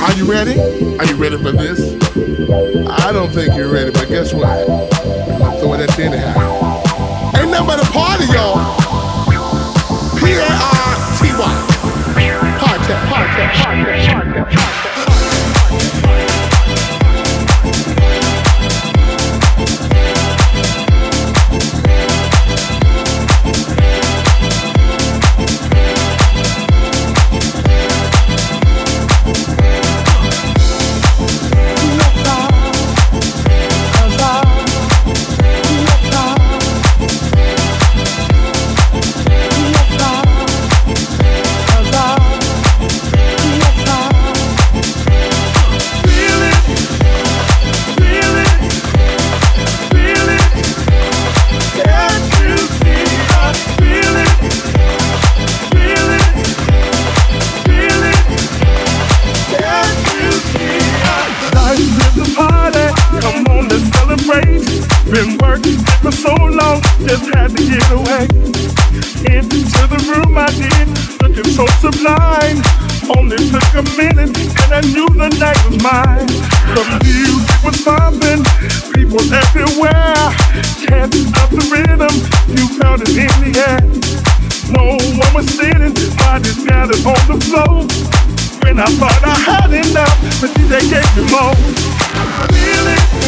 Are you ready? Are you ready for this? I don't think you're ready, but guess what? I'm throwing that thing anyhow. Ain't nothing but a party, y'all. P A R T Y. Podcast. Podcast. Podcast. Podcast. Podcast. did away into the room I did, looking so sublime. Only took a minute, and I knew the night was mine. The music was pumping, people everywhere. Catching up the rhythm, you felt it in the air. No one was sitting, bodies gathered on the floor. When I thought I had enough, the DJ gave me more. Feeling.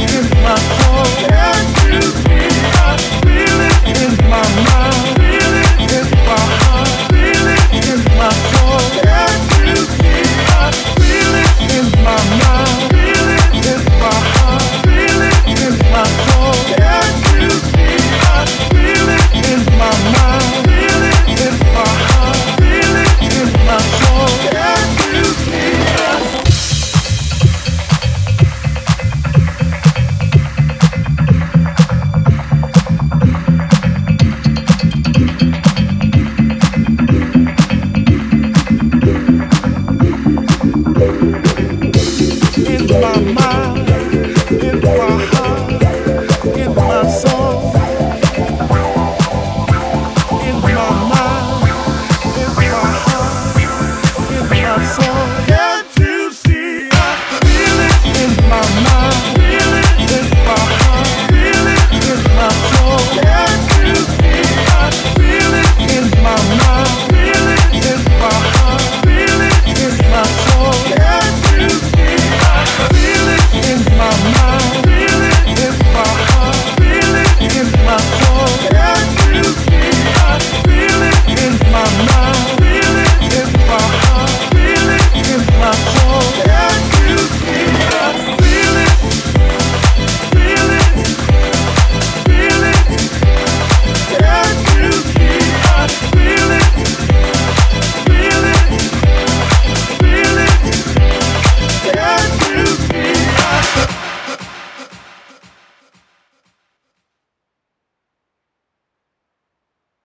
you my mind.